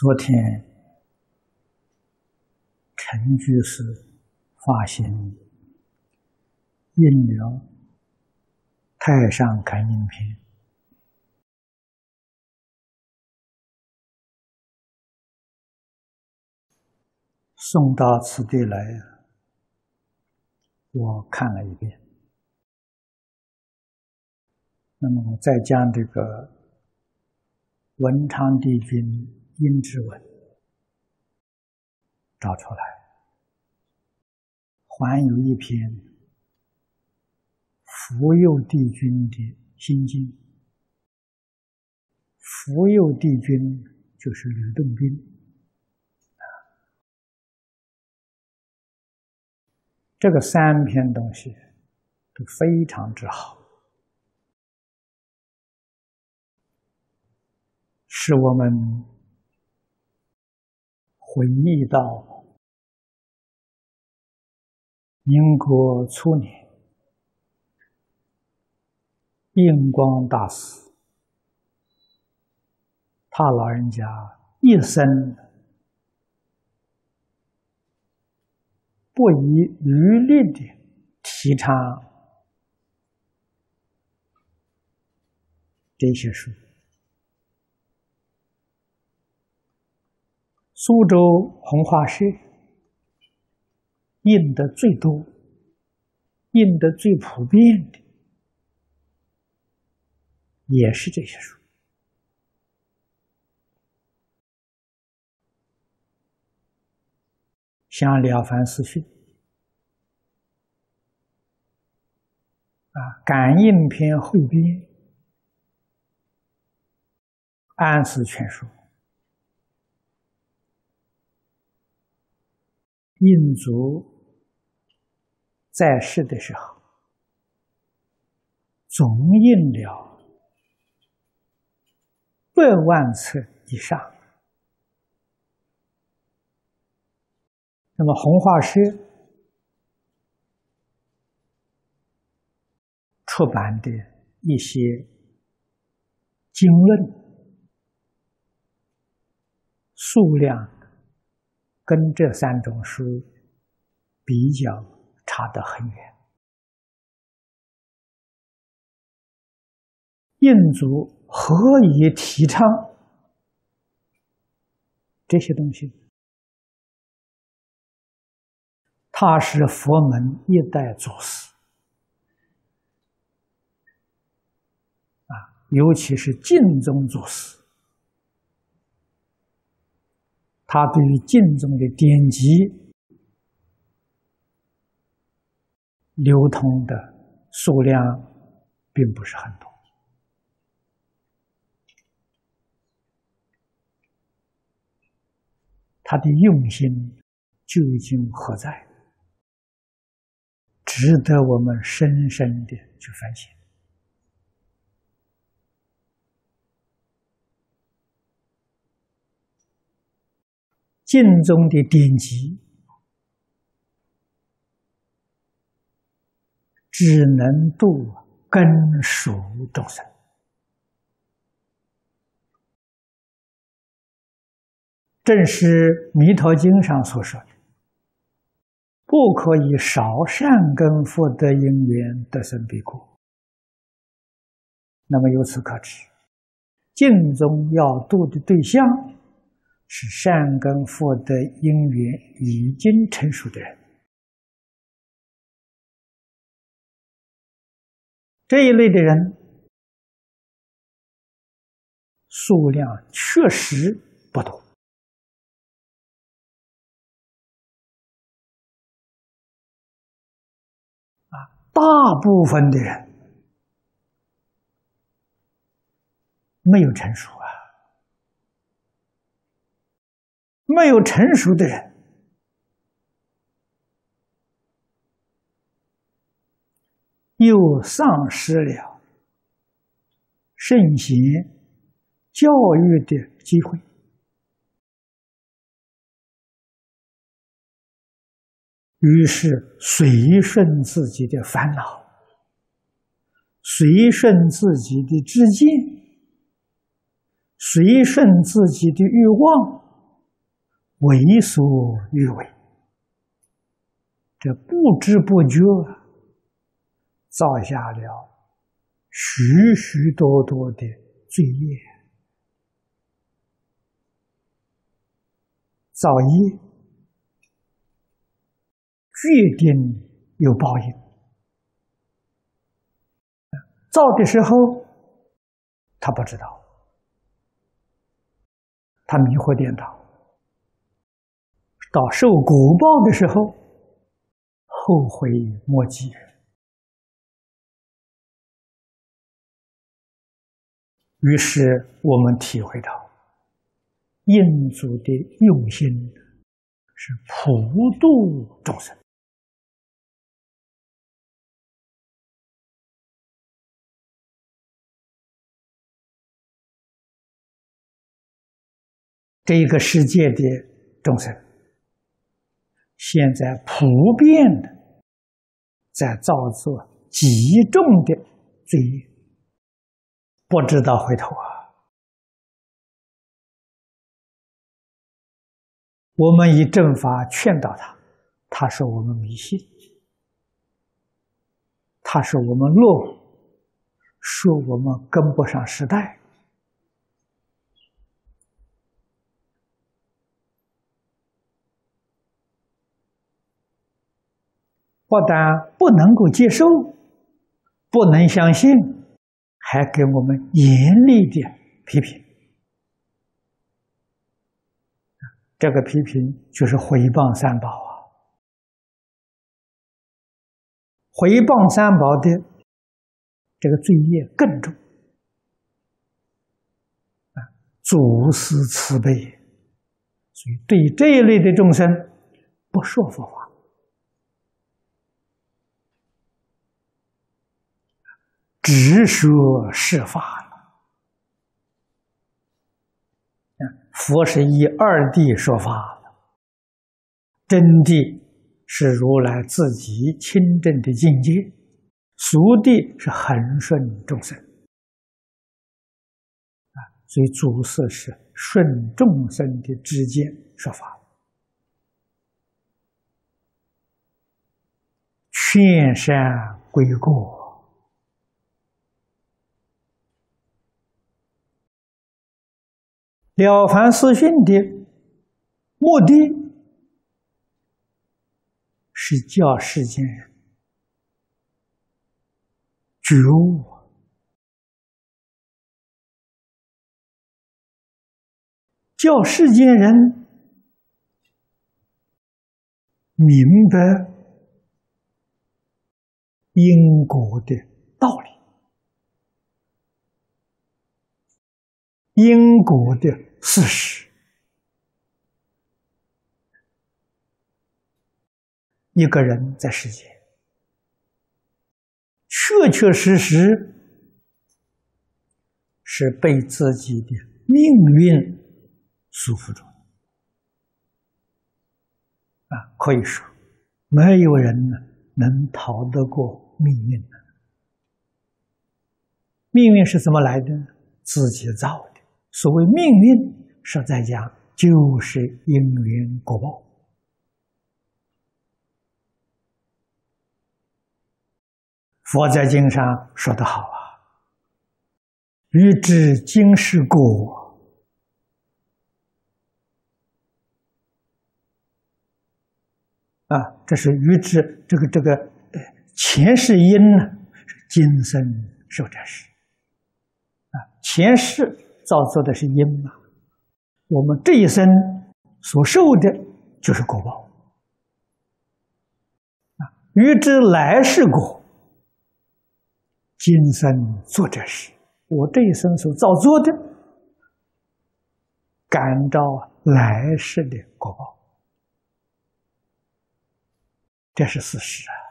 昨天，陈居士发心印了《太上感应篇》，送到此地来，我看了一遍。那么，再将这个文昌帝君。阴之文找出来，还有一篇福佑帝君的心经。福佑帝君就是吕洞宾这个三篇东西都非常之好，是我们。回忆到民国初年，印光大师他老人家一生不遗余力的提倡这些书。苏州红花社印的最多、印的最普遍的，也是这些书，像《了凡四训》啊，《感应篇汇编》《安史全书》。印祖在世的时候，总印了百万册以上。那么红化社出版的一些经论数量。跟这三种书比较，差得很远。印祖何以提倡这些东西？他是佛门一代祖师啊，尤其是净宗祖师。他对于经中的典籍流通的数量并不是很多，他的用心究竟何在？值得我们深深的去反省。经中的典籍，只能度根熟众生。正是《弥陀经》上所说的：“不可以少善根福德因缘得生彼国。”那么由此可知，经中要度的对象。是善根福德因缘已经成熟的人，这一类的人数量确实不多啊，大部分的人没有成熟。没有成熟的人，又丧失了圣贤教育的机会，于是随顺自己的烦恼，随顺自己的知见，随顺自己的欲望。为所欲为，这不知不觉造下了许许多多的罪业，造业决定有报应。造的时候，他不知道，他迷惑颠倒。到受果报的时候，后悔莫及。于是我们体会到，印祖的用心是普度众生。这一个世界的众生，现在普遍的在造作极重的罪业，不知道回头啊！我们以正法劝导他，他说我们迷信，他说我们落伍，说我们跟不上时代。不但不能够接受，不能相信，还给我们严厉的批评。这个批评就是毁谤三宝啊！毁谤三宝的这个罪业更重啊！祖师慈悲，所以对这一类的众生不说佛法。直说是法了，佛是以二谛说法了，真谛是如来自己亲证的境界，俗谛是恒顺众生，所以祖师是顺众生的之间说法，劝善归过。了凡四训的目的，是教世间人觉悟，教世间人明白因果的道理，因果的。事实，一个人在世间，确确实实是被自己的命运束缚住啊！可以说，没有人能逃得过命运。命运是怎么来的？自己造的。所谓命运，实在讲就是因缘果报。佛在经上说得好啊：“欲知今世果，啊，这是欲知这个这个前世因呢，今生受者是啊，前世。”造作的是因嘛，我们这一生所受的就是果报啊。欲知来世果，今生做这事，我这一生所造作的，感召来世的果报，这是事实啊。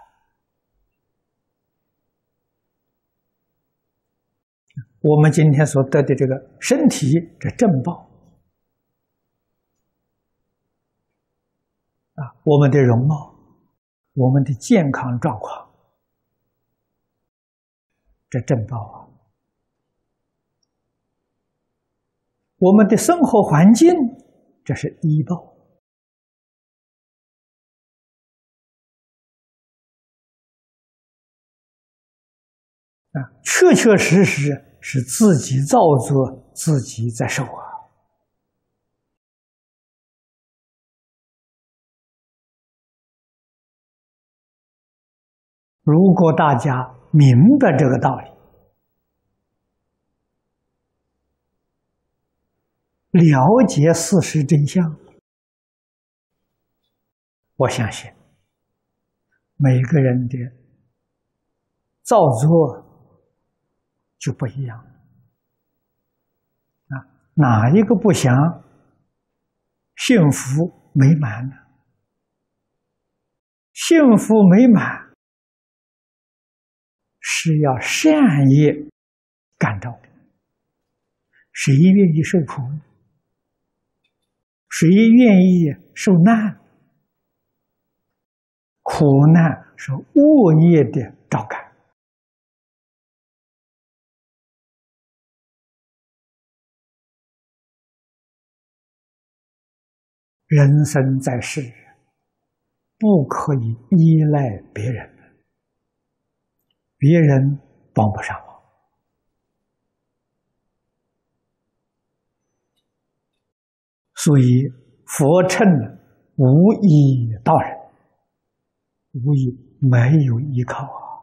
我们今天所得的这个身体的正报，啊，我们的容貌，我们的健康状况，这正报啊，我们的生活环境，这是医报，啊，确确实实。是自己造作，自己在受啊。如果大家明白这个道理，了解事实真相，我相信每个人的造作就不一样啊，哪一个不想幸福美满呢？幸福美满。是要善业感召的，谁愿意受苦？谁愿意受难？苦难是恶业的召感。人生在世，不可以依赖别人。别人帮不上我，所以佛称无依道人，无依没有依靠啊。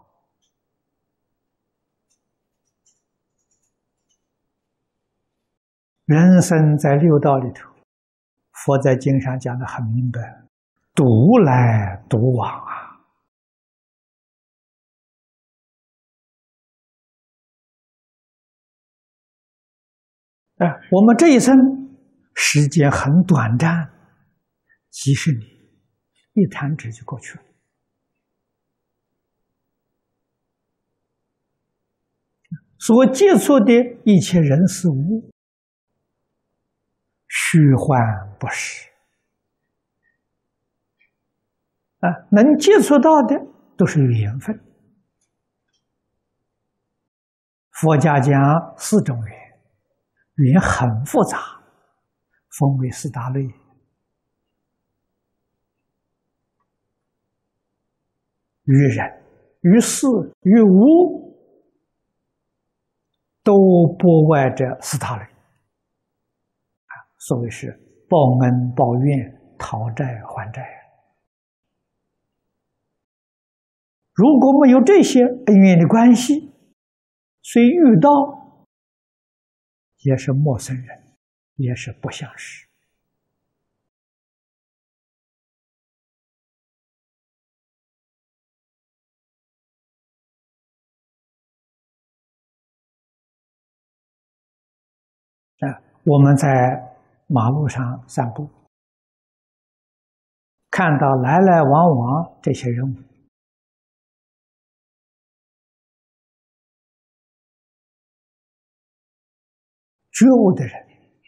人生在六道里头，佛在经上讲的很明白，独来独往啊。哎，我们这一生时间很短暂，几十年，一弹指就过去了。所接触的一切人事物，虚幻不实啊，能接触到的都是缘分。佛家讲四种缘。缘很复杂，分为四大类：于人、于事、于物，都不外这四大类。所谓是报恩、报怨、讨债还债。如果没有这些恩怨的关系，虽遇到。也是陌生人，也是不相识。啊，我们在马路上散步，看到来来往往这些人物。觉悟的人、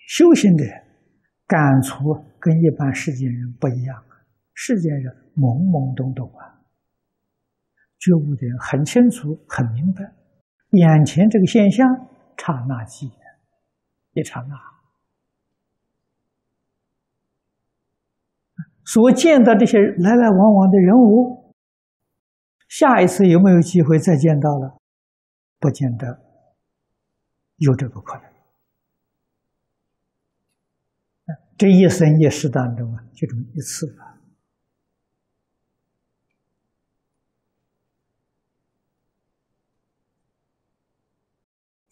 修行的人，感触跟一般世间人不一样！世间人懵懵懂懂啊，觉悟的人很清楚、很明白，眼前这个现象，刹那即一刹那，所见到这些来来往往的人物，下一次有没有机会再见到了？不见得有这个可能。这一生一世当中啊，就这么一次了，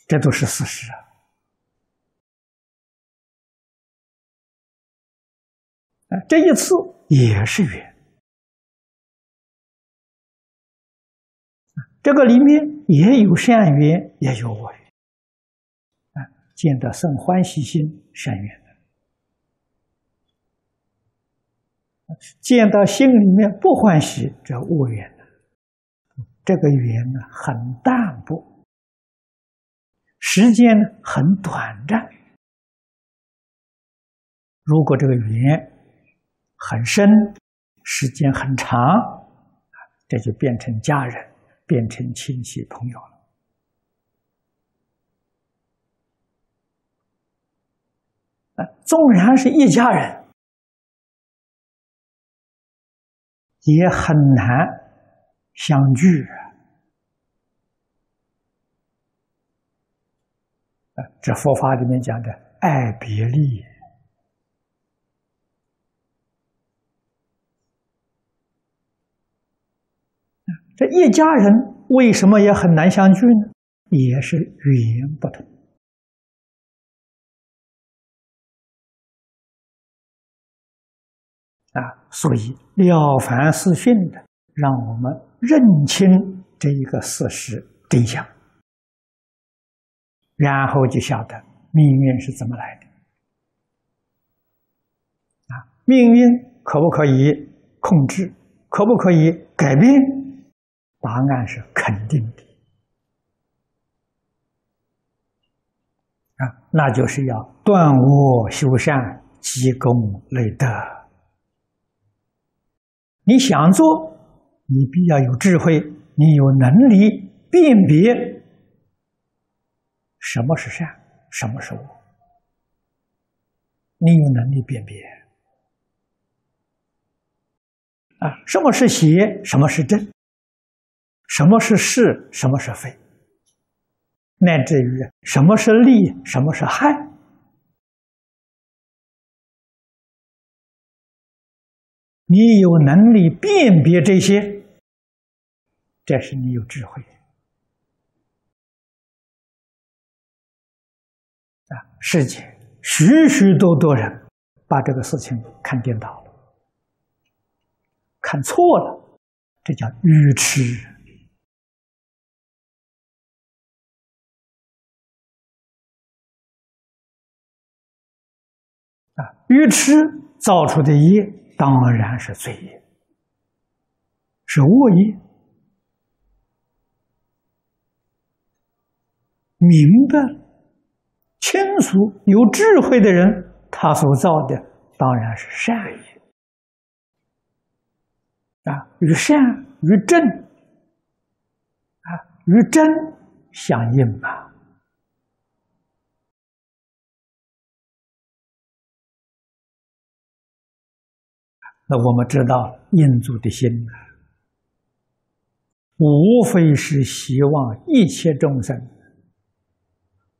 这都是事实啊！这一次也是缘，这个里面也有善缘，也有恶缘，啊，见到生欢喜心，善缘。见到心里面不欢喜，这恶缘呢？这个缘呢很淡薄，时间呢很短暂。如果这个缘很深，时间很长，这就变成家人，变成亲戚朋友了。啊，纵然是一家人。也很难相聚，啊，这佛法里面讲的爱别离。这一家人为什么也很难相聚呢？也是语言不同啊，所以《了凡四训》的让我们认清这一个事实真相，然后就晓得命运是怎么来的啊！命运可不可以控制？可不可以改变？答案是肯定的啊，那就是要断恶修善，积功累德。你想做，你必要有智慧，你有能力辨别什么是善，什么是恶。你有能力辨别啊，什么是邪，什么是正。什么是是，什么是非，乃至于什么是利，什么是害，你有能力辨别这些，这是你有智慧啊！世界许许多多人把这个事情看颠倒了，看错了，这叫愚痴。愚痴造出的业当然是罪业，是恶业。明白、清楚、有智慧的人，他所造的当然是善业。啊，与善与正，啊，与真相应啊。那我们知道，印度的心呢，无非是希望一切众生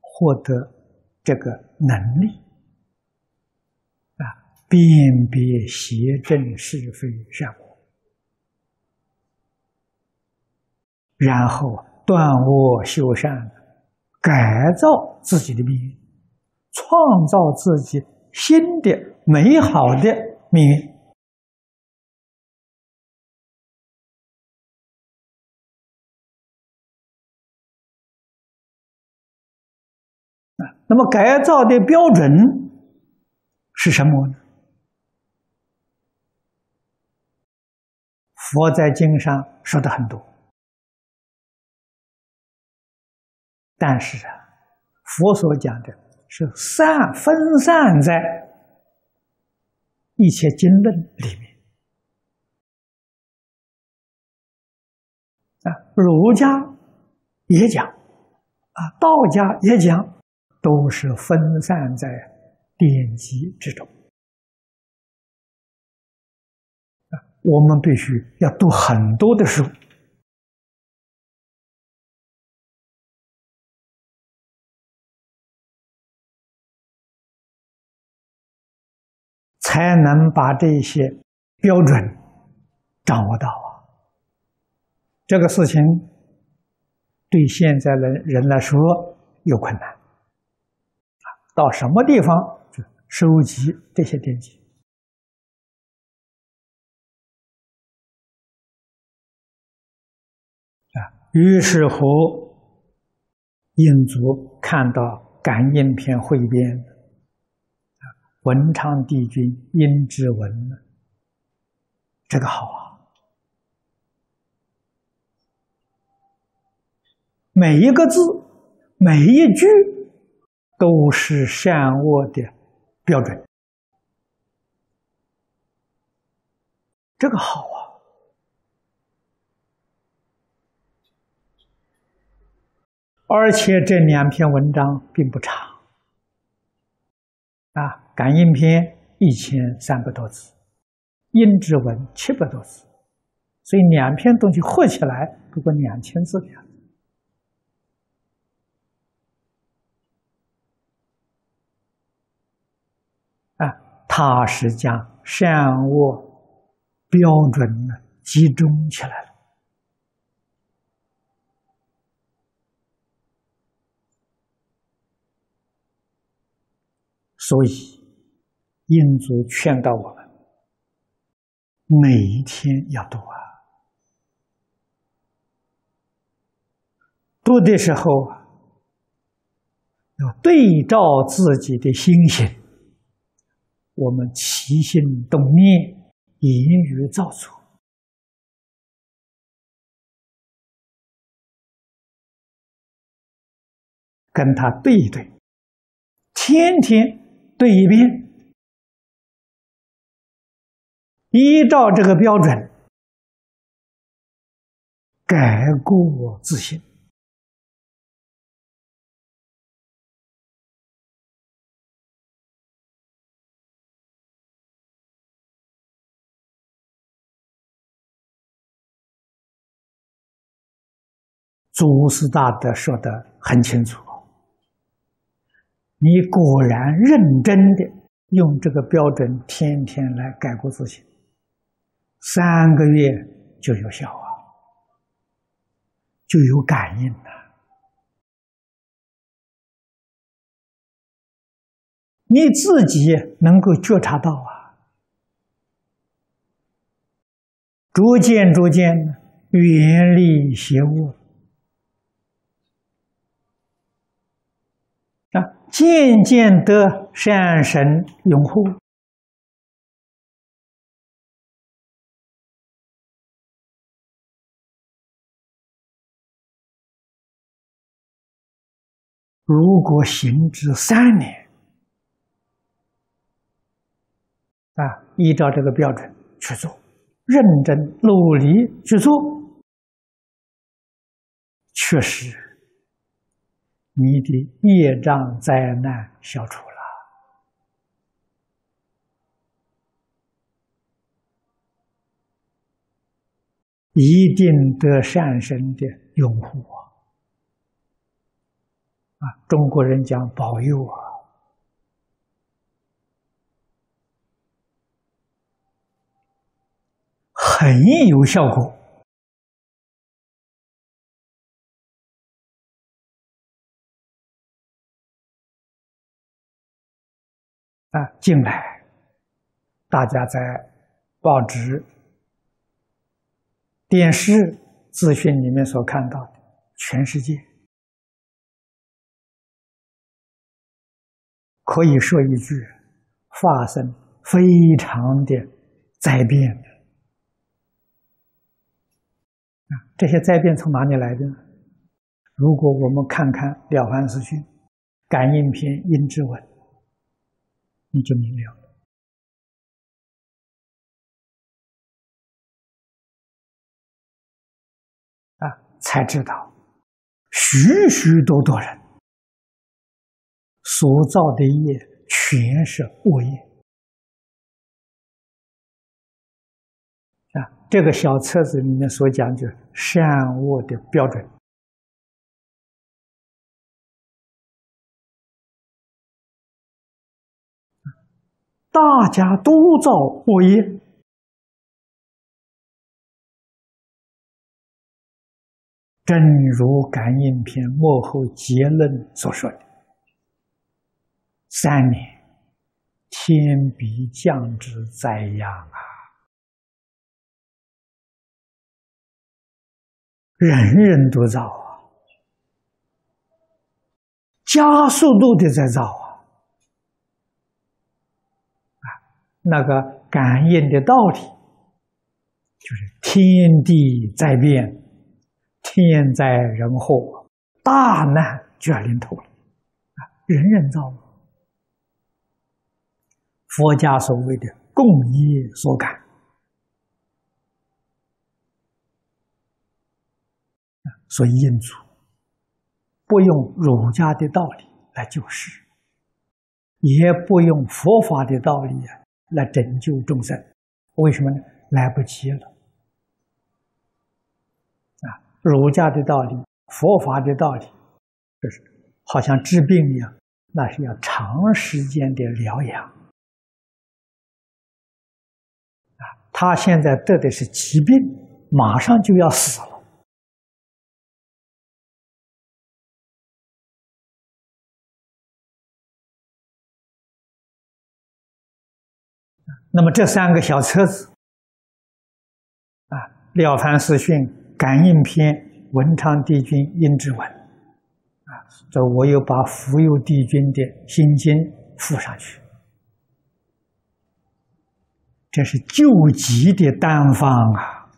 获得这个能力啊，辨别邪正是非善恶，然后断恶修善，改造自己的命运，创造自己新的美好的命运。那么改造的标准是什么呢？佛在经上说的很多，但是啊，佛所讲的是散分散在一切经论里面啊，儒家也讲，啊，道家也讲。都是分散在典籍之中！我们必须要读很多的书，才能把这些标准掌握到啊！这个事情对现在的人来说有困难。到什么地方去收集这些典籍啊？于是乎，印族看到《感应篇汇编》，文昌帝君殷之文这个好啊，每一个字，每一句。都是善恶的标准，这个好啊！而且这两篇文章并不长啊，《感应篇》一千三百多字，《应之文》七百多字，所以两篇东西合起来不过两千字的样子。他是将善恶标准呢集中起来了。所以，印祖劝导我们，每一天要读啊。读的时候，要对照自己的心性，我们齐心动念、言语造作，跟他对一对，天天。对一遍，依照这个标准改过自新。祖师大德说的很清楚。你果然认真的用这个标准，天天来改过自新，三个月就有效啊，就有感应了。你自己能够觉察到啊，逐渐逐渐远离邪恶。渐渐得善神拥护。如果行之三年，啊，依照这个标准去做，认真努力去做，确实。你的业障灾难消除了，一定得善神的拥护啊！啊，中国人讲保佑啊，很有效果。啊，近来大家在报纸、电视资讯里面所看到的，全世界可以说一句，发生非常的灾变。啊，这些灾变从哪里来的呢？如果我们看看《了凡四训》《感应篇》《应之文》。你就明了了啊，才知道许许多多人所造的业全是恶业啊。这个小册子里面所讲就是善恶的标准。大家都造恶业，正如《感应篇》幕后结论所说的：“三年，天必降之灾殃啊！人人都造啊，加速度的在造啊。”那个感应的道理，就是天地在变，天灾人祸，大难就要临头了，啊，人人造，佛家所谓的共业所感，所以印祖不用儒家的道理来救世，也不用佛法的道理啊。来拯救众生。为什么呢？来不及了。啊儒家的道理佛法的道理就是好像治病一样那是要长时间的疗养。啊他现在得的是疾病马上就要死了。那么这三个小册子，啊，《了凡四训》《感应篇》《文昌帝君阴志文》，啊，这我又把福佑帝君的心经附上去，这是救急的单方啊，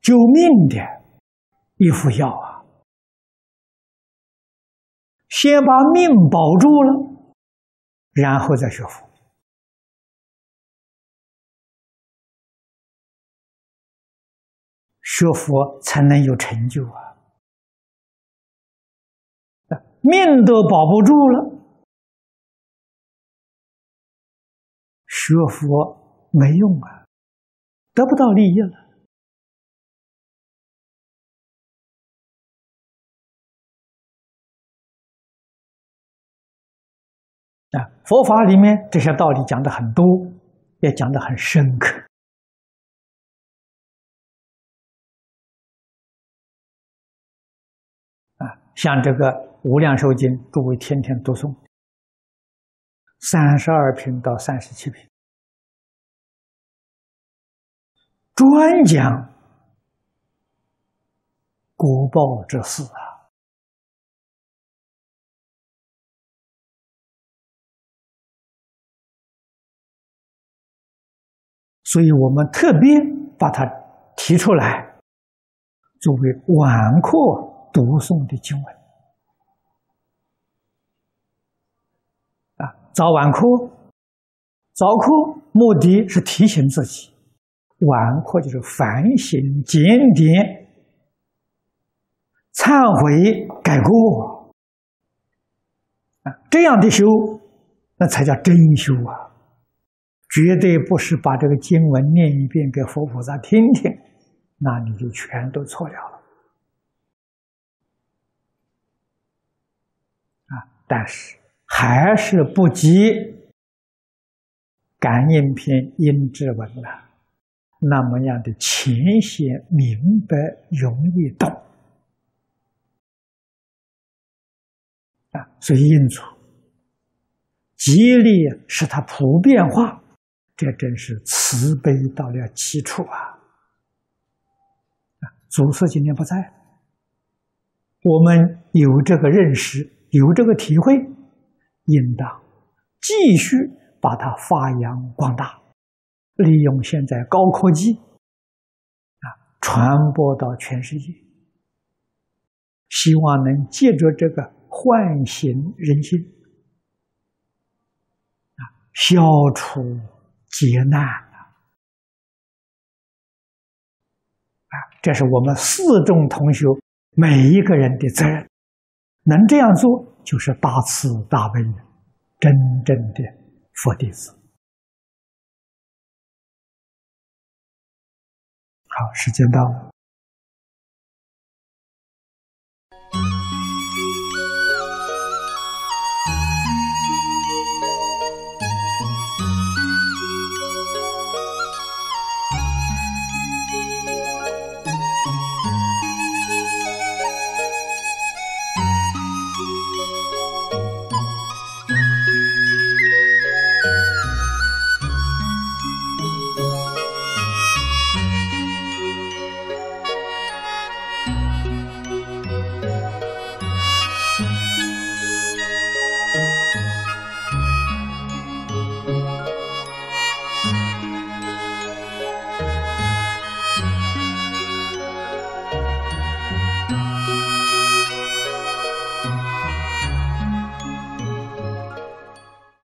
救命的一副药啊。先把命保住了，然后再学佛，学佛才能有成就啊！命都保不住了，学佛没用啊，得不到利益了。啊，佛法里面这些道理讲的很多，也讲的很深刻。啊，像这个《无量寿经》，诸位天天读诵，三十二品到三十七品，专讲国报之事啊。所以我们特别把它提出来，作为晚课读诵的经文啊。早晚课，早课目的是提醒自己，晚课就是反省检点、忏悔改过啊。这样的修，那才叫真修啊。绝对不是把这个经文念一遍给佛菩萨听听，那你就全都错了了。啊！但是还是不及感应篇音质文了，那么样的浅显明白，容易懂。啊！所以印祖极力使它普遍化。这真是慈悲到了极处啊！啊，祖师今天不在，我们有这个认识，有这个体会，应当继续把它发扬光大，利用现在高科技啊，传播到全世界，希望能借着这个唤醒人心啊，消除。劫难啊！啊，这是我们四众同学每一个人的责任。能这样做，就是大慈大悲、真正的佛弟子。好，时间到了。